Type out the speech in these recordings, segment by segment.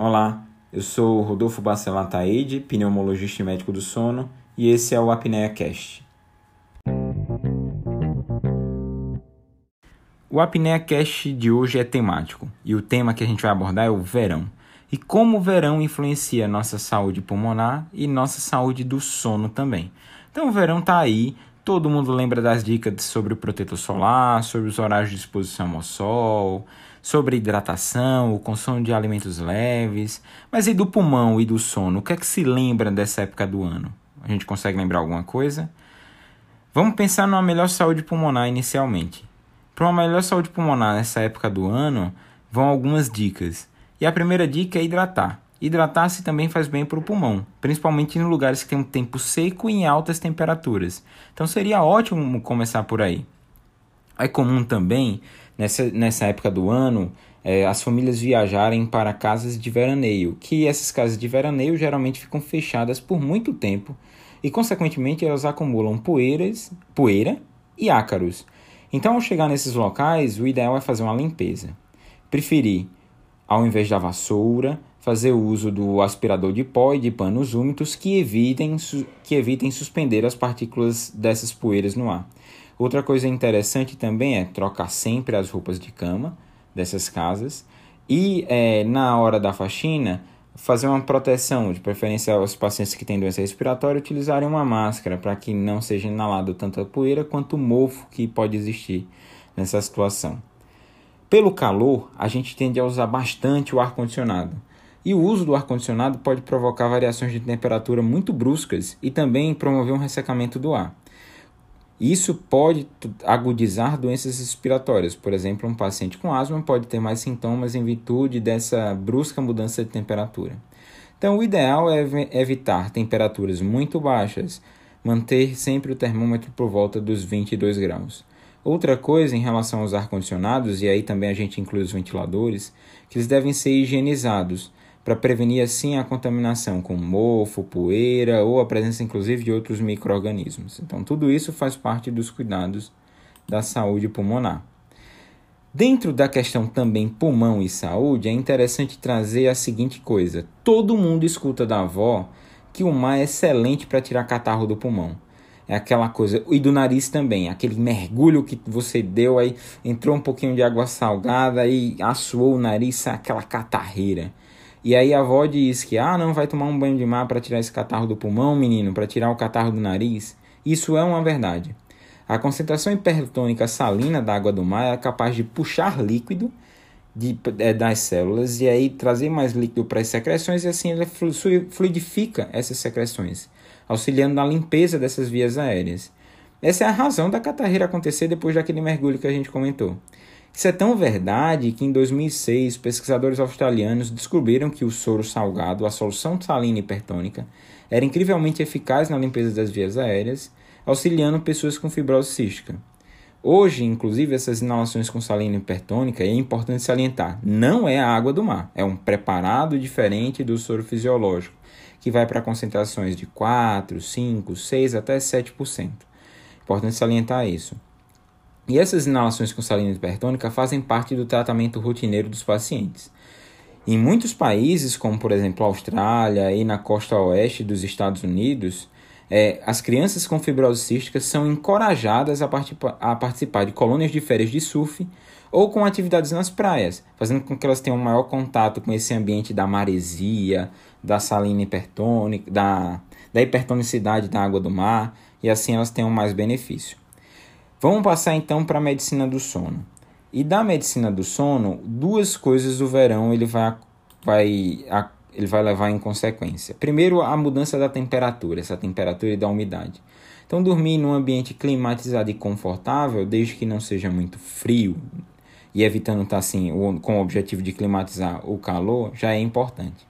Olá, eu sou Rodolfo Bacelar Taide, pneumologista e médico do sono, e esse é o Apnea Cast. O Apnea Cast de hoje é temático, e o tema que a gente vai abordar é o verão. E como o verão influencia nossa saúde pulmonar e nossa saúde do sono também. Então o verão tá aí, todo mundo lembra das dicas sobre o protetor solar, sobre os horários de exposição ao sol, sobre hidratação, o consumo de alimentos leves. Mas e do pulmão e do sono? O que é que se lembra dessa época do ano? A gente consegue lembrar alguma coisa? Vamos pensar numa melhor saúde pulmonar inicialmente. Para uma melhor saúde pulmonar nessa época do ano, vão algumas dicas. E a primeira dica é hidratar. Hidratar-se também faz bem para o pulmão, principalmente em lugares que tem um tempo seco e em altas temperaturas. Então seria ótimo começar por aí. É comum também nessa, nessa época do ano, é, as famílias viajarem para casas de veraneio, que essas casas de veraneio geralmente ficam fechadas por muito tempo e, consequentemente, elas acumulam poeiras, poeira e ácaros. Então, ao chegar nesses locais, o ideal é fazer uma limpeza. Preferir, ao invés da vassoura, fazer uso do aspirador de pó e de panos úmidos que evitem, que evitem suspender as partículas dessas poeiras no ar. Outra coisa interessante também é trocar sempre as roupas de cama dessas casas e é, na hora da faxina fazer uma proteção, de preferência aos pacientes que têm doença respiratória utilizarem uma máscara para que não seja inalado tanto a poeira quanto o mofo que pode existir nessa situação. Pelo calor, a gente tende a usar bastante o ar condicionado. E o uso do ar condicionado pode provocar variações de temperatura muito bruscas e também promover um ressecamento do ar. Isso pode agudizar doenças respiratórias. Por exemplo, um paciente com asma pode ter mais sintomas em virtude dessa brusca mudança de temperatura. Então, o ideal é evitar temperaturas muito baixas, manter sempre o termômetro por volta dos 22 graus. Outra coisa em relação aos ar-condicionados, e aí também a gente inclui os ventiladores, que eles devem ser higienizados para prevenir assim a contaminação com mofo, poeira ou a presença inclusive de outros micro-organismos. Então, tudo isso faz parte dos cuidados da saúde pulmonar. Dentro da questão também pulmão e saúde, é interessante trazer a seguinte coisa: todo mundo escuta da avó que o mar é excelente para tirar catarro do pulmão. É aquela coisa, e do nariz também, aquele mergulho que você deu aí, entrou um pouquinho de água salgada e assoou o nariz, aquela catarreira. E aí a avó diz que, ah, não vai tomar um banho de mar para tirar esse catarro do pulmão, menino, para tirar o catarro do nariz. Isso é uma verdade. A concentração hipertônica salina da água do mar é capaz de puxar líquido de, é, das células e aí trazer mais líquido para as secreções e assim ele fluidifica essas secreções, auxiliando na limpeza dessas vias aéreas. Essa é a razão da catarreira acontecer depois daquele mergulho que a gente comentou. Isso é tão verdade que em 2006 pesquisadores australianos descobriram que o soro salgado, a solução salina hipertônica, era incrivelmente eficaz na limpeza das vias aéreas, auxiliando pessoas com fibrose cística. Hoje, inclusive, essas inalações com salina hipertônica, é importante salientar, não é a água do mar, é um preparado diferente do soro fisiológico, que vai para concentrações de 4, 5, 6 até 7%. Importante salientar isso. E essas inalações com salina hipertônica fazem parte do tratamento rotineiro dos pacientes. Em muitos países, como por exemplo a Austrália e na costa oeste dos Estados Unidos, é, as crianças com fibrose cística são encorajadas a, a participar de colônias de férias de surf ou com atividades nas praias, fazendo com que elas tenham maior contato com esse ambiente da maresia, da salina hipertônica, da, da hipertonicidade da água do mar, e assim elas tenham mais benefício. Vamos passar então para a medicina do sono. E da medicina do sono, duas coisas o verão ele vai, vai, ele vai levar em consequência. Primeiro, a mudança da temperatura, essa temperatura e da umidade. Então, dormir num ambiente climatizado e confortável, desde que não seja muito frio e evitando estar tá, assim, com o objetivo de climatizar o calor, já é importante.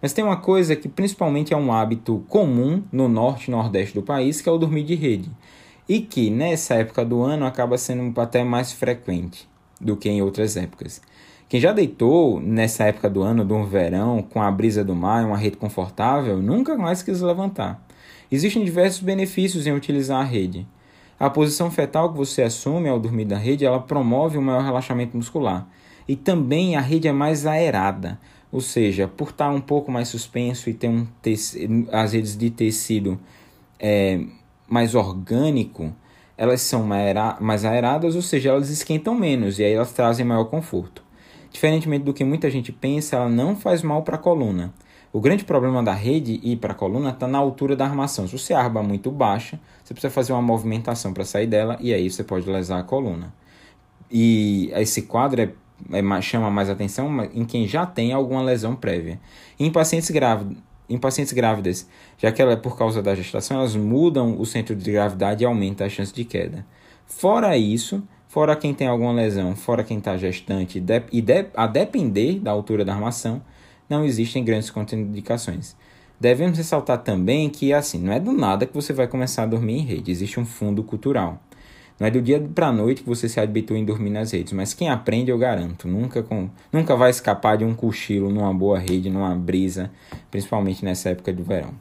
Mas tem uma coisa que principalmente é um hábito comum no norte e nordeste do país, que é o dormir de rede e que nessa época do ano acaba sendo até mais frequente do que em outras épocas. Quem já deitou nessa época do ano, do verão, com a brisa do mar uma rede confortável, nunca mais quis levantar. Existem diversos benefícios em utilizar a rede. A posição fetal que você assume ao dormir da rede, ela promove um maior relaxamento muscular. E também a rede é mais aerada, ou seja, por estar um pouco mais suspenso e ter um tecido, as redes de tecido é, mais orgânico, elas são mais aeradas, ou seja, elas esquentam menos e aí elas trazem maior conforto. Diferentemente do que muita gente pensa, ela não faz mal para a coluna. O grande problema da rede e para a coluna está na altura da armação. Se você arma muito baixa, você precisa fazer uma movimentação para sair dela e aí você pode lesar a coluna. E esse quadro é, é, chama mais atenção em quem já tem alguma lesão prévia. em pacientes grávidos, em pacientes grávidas, já que ela é por causa da gestação, elas mudam o centro de gravidade e aumenta a chance de queda. Fora isso, fora quem tem alguma lesão, fora quem está gestante, e de, a depender da altura da armação, não existem grandes contraindicações. Devemos ressaltar também que, assim, não é do nada que você vai começar a dormir em rede, existe um fundo cultural. Não é do dia para noite que você se habitua em dormir nas redes, mas quem aprende, eu garanto, nunca, com, nunca vai escapar de um cochilo numa boa rede, numa brisa, principalmente nessa época do verão.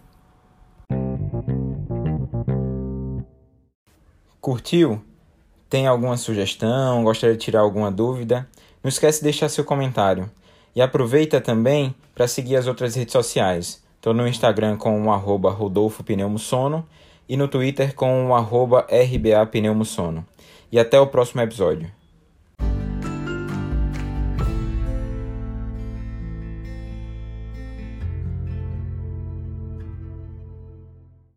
Curtiu? Tem alguma sugestão? Gostaria de tirar alguma dúvida? Não esquece de deixar seu comentário. E aproveita também para seguir as outras redes sociais. Estou no Instagram com o arroba Rodolfo Pneumosono e no Twitter com o arroba RBA Pneumosono. E até o próximo episódio.